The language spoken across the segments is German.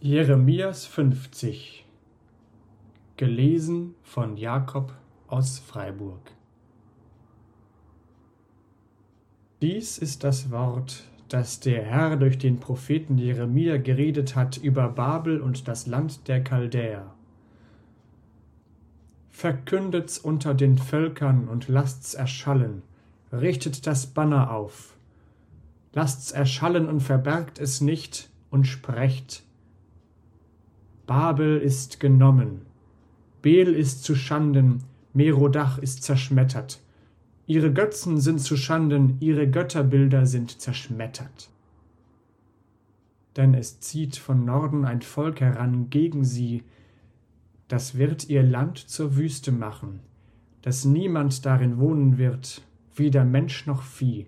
Jeremias 50 Gelesen von Jakob aus Freiburg Dies ist das Wort, das der Herr durch den Propheten Jeremia geredet hat über Babel und das Land der Chaldäer. Verkündet's unter den Völkern und lasst's erschallen, richtet das Banner auf. Lasst's erschallen und verbergt es nicht und sprecht, Babel ist genommen, Bel ist zu Schanden, Merodach ist zerschmettert. Ihre Götzen sind zu Schanden, ihre Götterbilder sind zerschmettert. Denn es zieht von Norden ein Volk heran gegen sie, das wird ihr Land zur Wüste machen, dass niemand darin wohnen wird, weder Mensch noch Vieh,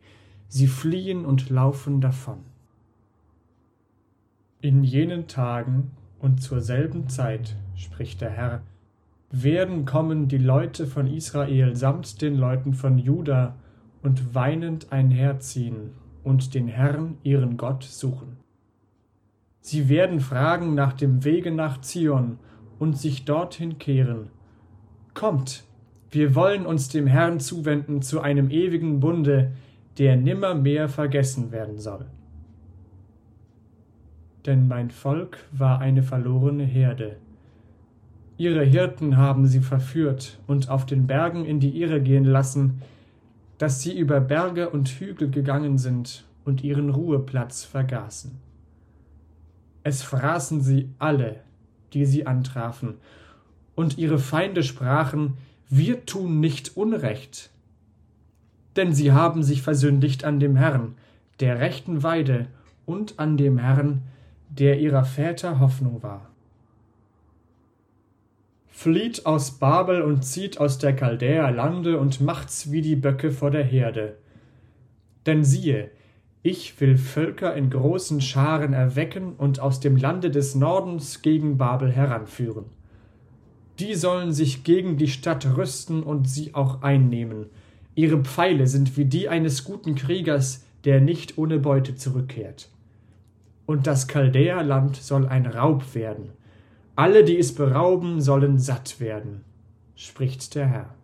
sie fliehen und laufen davon. In jenen Tagen und zur selben Zeit, spricht der Herr, werden kommen die Leute von Israel samt den Leuten von Juda und weinend einherziehen und den Herrn, ihren Gott, suchen. Sie werden fragen nach dem Wege nach Zion und sich dorthin kehren. Kommt, wir wollen uns dem Herrn zuwenden zu einem ewigen Bunde, der nimmermehr vergessen werden soll denn mein Volk war eine verlorene Herde. Ihre Hirten haben sie verführt und auf den Bergen in die Irre gehen lassen, dass sie über Berge und Hügel gegangen sind und ihren Ruheplatz vergaßen. Es fraßen sie alle, die sie antrafen, und ihre Feinde sprachen, wir tun nicht Unrecht. Denn sie haben sich versündigt an dem Herrn, der rechten Weide, und an dem Herrn, der ihrer Väter Hoffnung war. Flieht aus Babel und zieht aus der Chaldäer Lande und macht's wie die Böcke vor der Herde. Denn siehe, ich will Völker in großen Scharen erwecken und aus dem Lande des Nordens gegen Babel heranführen. Die sollen sich gegen die Stadt rüsten und sie auch einnehmen. Ihre Pfeile sind wie die eines guten Kriegers, der nicht ohne Beute zurückkehrt und das Chaldäerland soll ein Raub werden. Alle, die es berauben, sollen satt werden, spricht der Herr.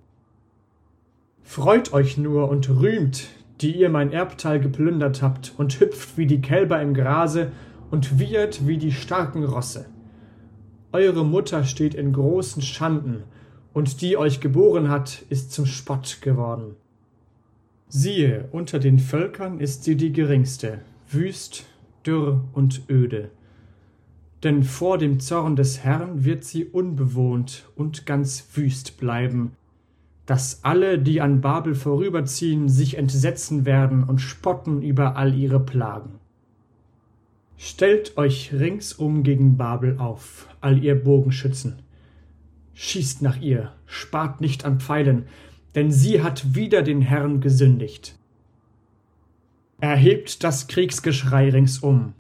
Freut euch nur und rühmt, die ihr mein Erbteil geplündert habt, und hüpft wie die Kälber im Grase und wiehert wie die starken Rosse. Eure Mutter steht in großen Schanden, und die euch geboren hat, ist zum Spott geworden. Siehe, unter den Völkern ist sie die geringste, wüst dürr und öde. Denn vor dem Zorn des Herrn wird sie unbewohnt und ganz wüst bleiben, dass alle, die an Babel vorüberziehen, sich entsetzen werden und spotten über all ihre Plagen. Stellt euch ringsum gegen Babel auf, all ihr Bogenschützen. Schießt nach ihr, spart nicht an Pfeilen, denn sie hat wider den Herrn gesündigt erhebt das Kriegsgeschrei ringsum.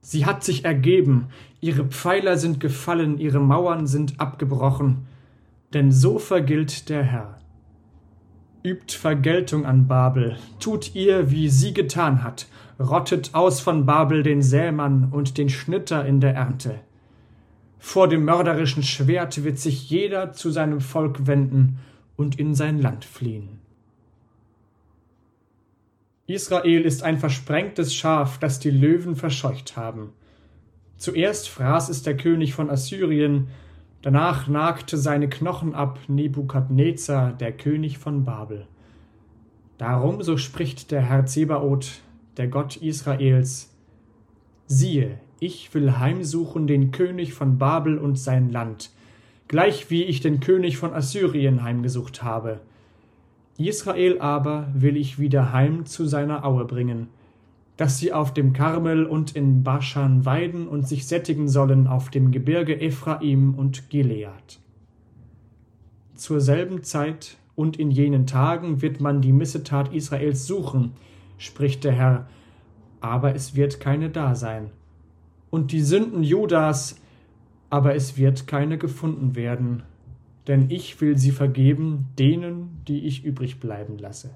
Sie hat sich ergeben, ihre Pfeiler sind gefallen, ihre Mauern sind abgebrochen, denn so vergilt der Herr. Übt Vergeltung an Babel, tut ihr, wie sie getan hat, rottet aus von Babel den Sämann und den Schnitter in der Ernte. Vor dem mörderischen Schwert wird sich jeder zu seinem Volk wenden und in sein Land fliehen. Israel ist ein versprengtes Schaf, das die Löwen verscheucht haben. Zuerst fraß es der König von Assyrien, danach nagte seine Knochen ab Nebukadnezar, der König von Babel. Darum, so spricht der Herr Zebaoth, der Gott Israels, siehe, ich will heimsuchen den König von Babel und sein Land, gleich wie ich den König von Assyrien heimgesucht habe. Israel aber will ich wieder heim zu seiner Aue bringen, dass sie auf dem Karmel und in Baschan weiden und sich sättigen sollen auf dem Gebirge Ephraim und Gilead. Zur selben Zeit und in jenen Tagen wird man die Missetat Israels suchen, spricht der Herr, aber es wird keine da sein. Und die Sünden Judas, aber es wird keine gefunden werden, denn ich will sie vergeben denen, die ich übrig bleiben lasse.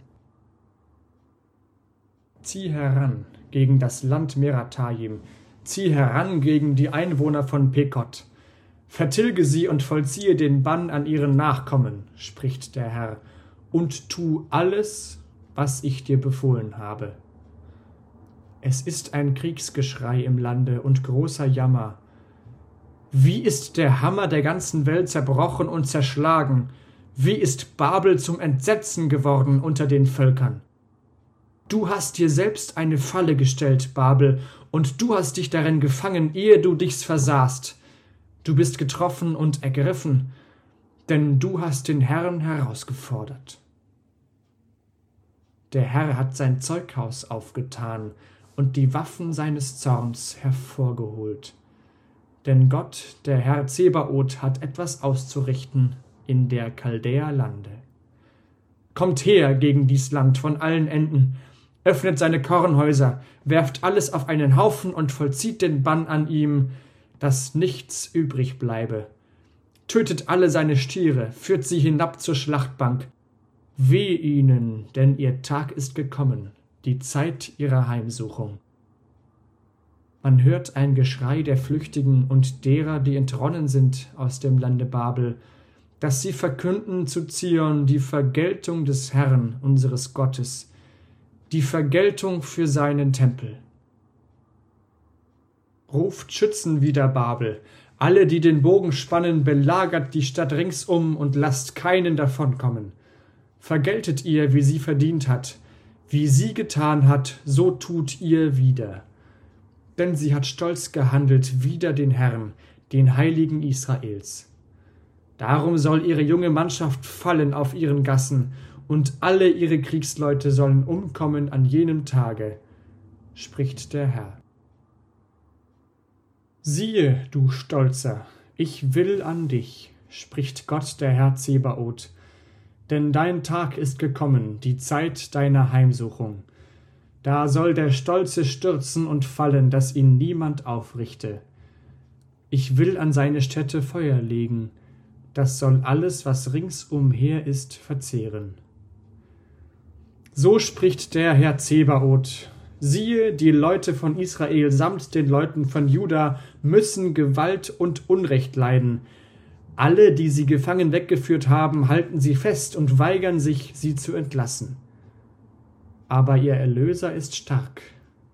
Zieh heran gegen das Land Meratayim, zieh heran gegen die Einwohner von Pekot. Vertilge sie und vollziehe den Bann an ihren Nachkommen, spricht der Herr, und tu alles, was ich dir befohlen habe. Es ist ein Kriegsgeschrei im Lande und großer Jammer. Wie ist der Hammer der ganzen Welt zerbrochen und zerschlagen? Wie ist Babel zum Entsetzen geworden unter den Völkern? Du hast dir selbst eine Falle gestellt, Babel, und du hast dich darin gefangen, ehe du dich's versahst. Du bist getroffen und ergriffen, denn du hast den Herrn herausgefordert. Der Herr hat sein Zeughaus aufgetan und die Waffen seines Zorns hervorgeholt. Denn Gott, der Herr Zebaoth, hat etwas auszurichten in der Chaldäer Lande. Kommt her gegen dies Land von allen Enden, öffnet seine Kornhäuser, werft alles auf einen Haufen und vollzieht den Bann an ihm, dass nichts übrig bleibe. Tötet alle seine Stiere, führt sie hinab zur Schlachtbank. Weh ihnen, denn ihr Tag ist gekommen, die Zeit ihrer Heimsuchung. Man hört ein Geschrei der Flüchtigen und derer, die entronnen sind aus dem Lande Babel, dass sie verkünden zu Zion die Vergeltung des Herrn, unseres Gottes, die Vergeltung für seinen Tempel. Ruft Schützen wider Babel, alle, die den Bogen spannen, belagert die Stadt ringsum und lasst keinen davonkommen. Vergeltet ihr, wie sie verdient hat, wie sie getan hat, so tut ihr wieder. Denn sie hat stolz gehandelt wider den Herrn, den Heiligen Israels. Darum soll ihre junge Mannschaft fallen auf ihren Gassen und alle ihre Kriegsleute sollen umkommen an jenem Tage, spricht der Herr. Siehe, du Stolzer, ich will an dich, spricht Gott der Herr Zebaoth, denn dein Tag ist gekommen, die Zeit deiner Heimsuchung. Da soll der Stolze stürzen und fallen, dass ihn niemand aufrichte. Ich will an seine Stätte Feuer legen, das soll alles, was ringsumher ist, verzehren. So spricht der Herr Zebaoth. Siehe, die Leute von Israel samt den Leuten von Juda müssen Gewalt und Unrecht leiden. Alle, die sie gefangen weggeführt haben, halten sie fest und weigern sich, sie zu entlassen. Aber ihr Erlöser ist stark,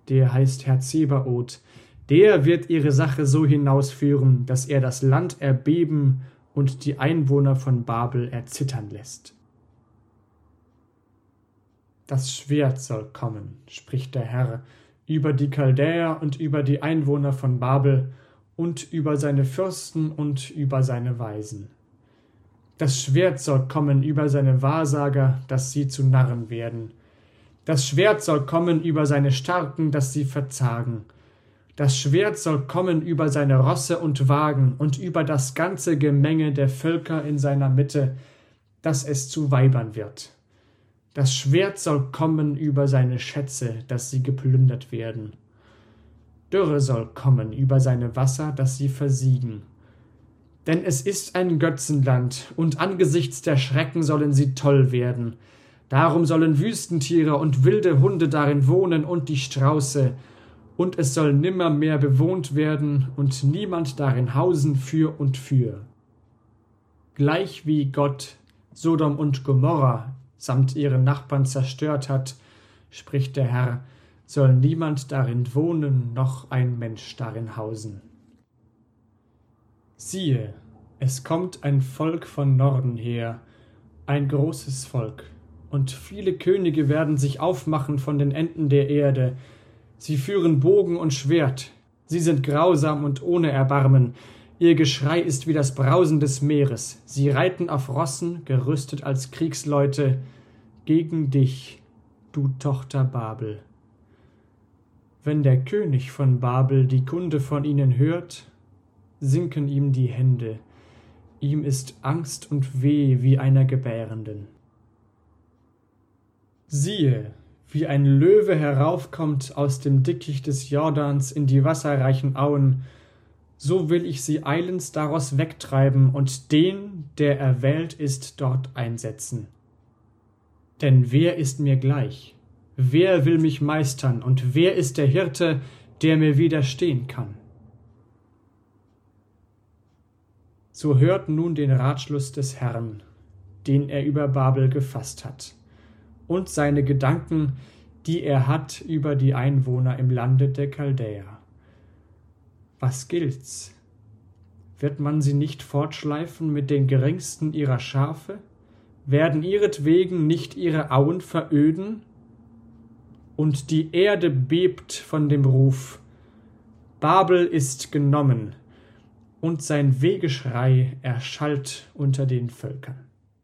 der heißt Herr Zebaoth, der wird ihre Sache so hinausführen, dass er das Land erbeben und die Einwohner von Babel erzittern lässt. Das Schwert soll kommen, spricht der Herr, über die Chaldäer und über die Einwohner von Babel und über seine Fürsten und über seine Weisen. Das Schwert soll kommen über seine Wahrsager, dass sie zu Narren werden. Das Schwert soll kommen über seine Starken, dass sie verzagen. Das Schwert soll kommen über seine Rosse und Wagen und über das ganze Gemenge der Völker in seiner Mitte, dass es zu Weibern wird. Das Schwert soll kommen über seine Schätze, dass sie geplündert werden. Dürre soll kommen über seine Wasser, dass sie versiegen. Denn es ist ein Götzenland, und angesichts der Schrecken sollen sie toll werden. Darum sollen Wüstentiere und wilde Hunde darin wohnen und die Strauße, und es soll nimmermehr bewohnt werden und niemand darin hausen für und für. Gleich wie Gott Sodom und Gomorra samt ihren Nachbarn zerstört hat, spricht der Herr, soll niemand darin wohnen, noch ein Mensch darin hausen. Siehe, es kommt ein Volk von Norden her, ein großes Volk, und viele Könige werden sich aufmachen von den Enden der Erde, sie führen Bogen und Schwert, sie sind grausam und ohne Erbarmen, Ihr Geschrei ist wie das Brausen des Meeres. Sie reiten auf Rossen, gerüstet als Kriegsleute, gegen dich, du Tochter Babel. Wenn der König von Babel die Kunde von ihnen hört, sinken ihm die Hände, ihm ist Angst und Weh wie einer Gebärenden. Siehe, wie ein Löwe heraufkommt aus dem Dickicht des Jordans in die wasserreichen Auen, so will ich sie eilends daraus wegtreiben und den, der erwählt ist, dort einsetzen. Denn wer ist mir gleich? Wer will mich meistern, und wer ist der Hirte, der mir widerstehen kann. So hört nun den Ratschluss des Herrn, den er über Babel gefasst hat, und seine Gedanken, die er hat über die Einwohner im Lande der Chaldäer. Was gilt's? Wird man sie nicht fortschleifen mit den geringsten ihrer Schafe? Werden ihretwegen nicht ihre Auen veröden? Und die Erde bebt von dem Ruf, Babel ist genommen, und sein Wehgeschrei erschallt unter den Völkern.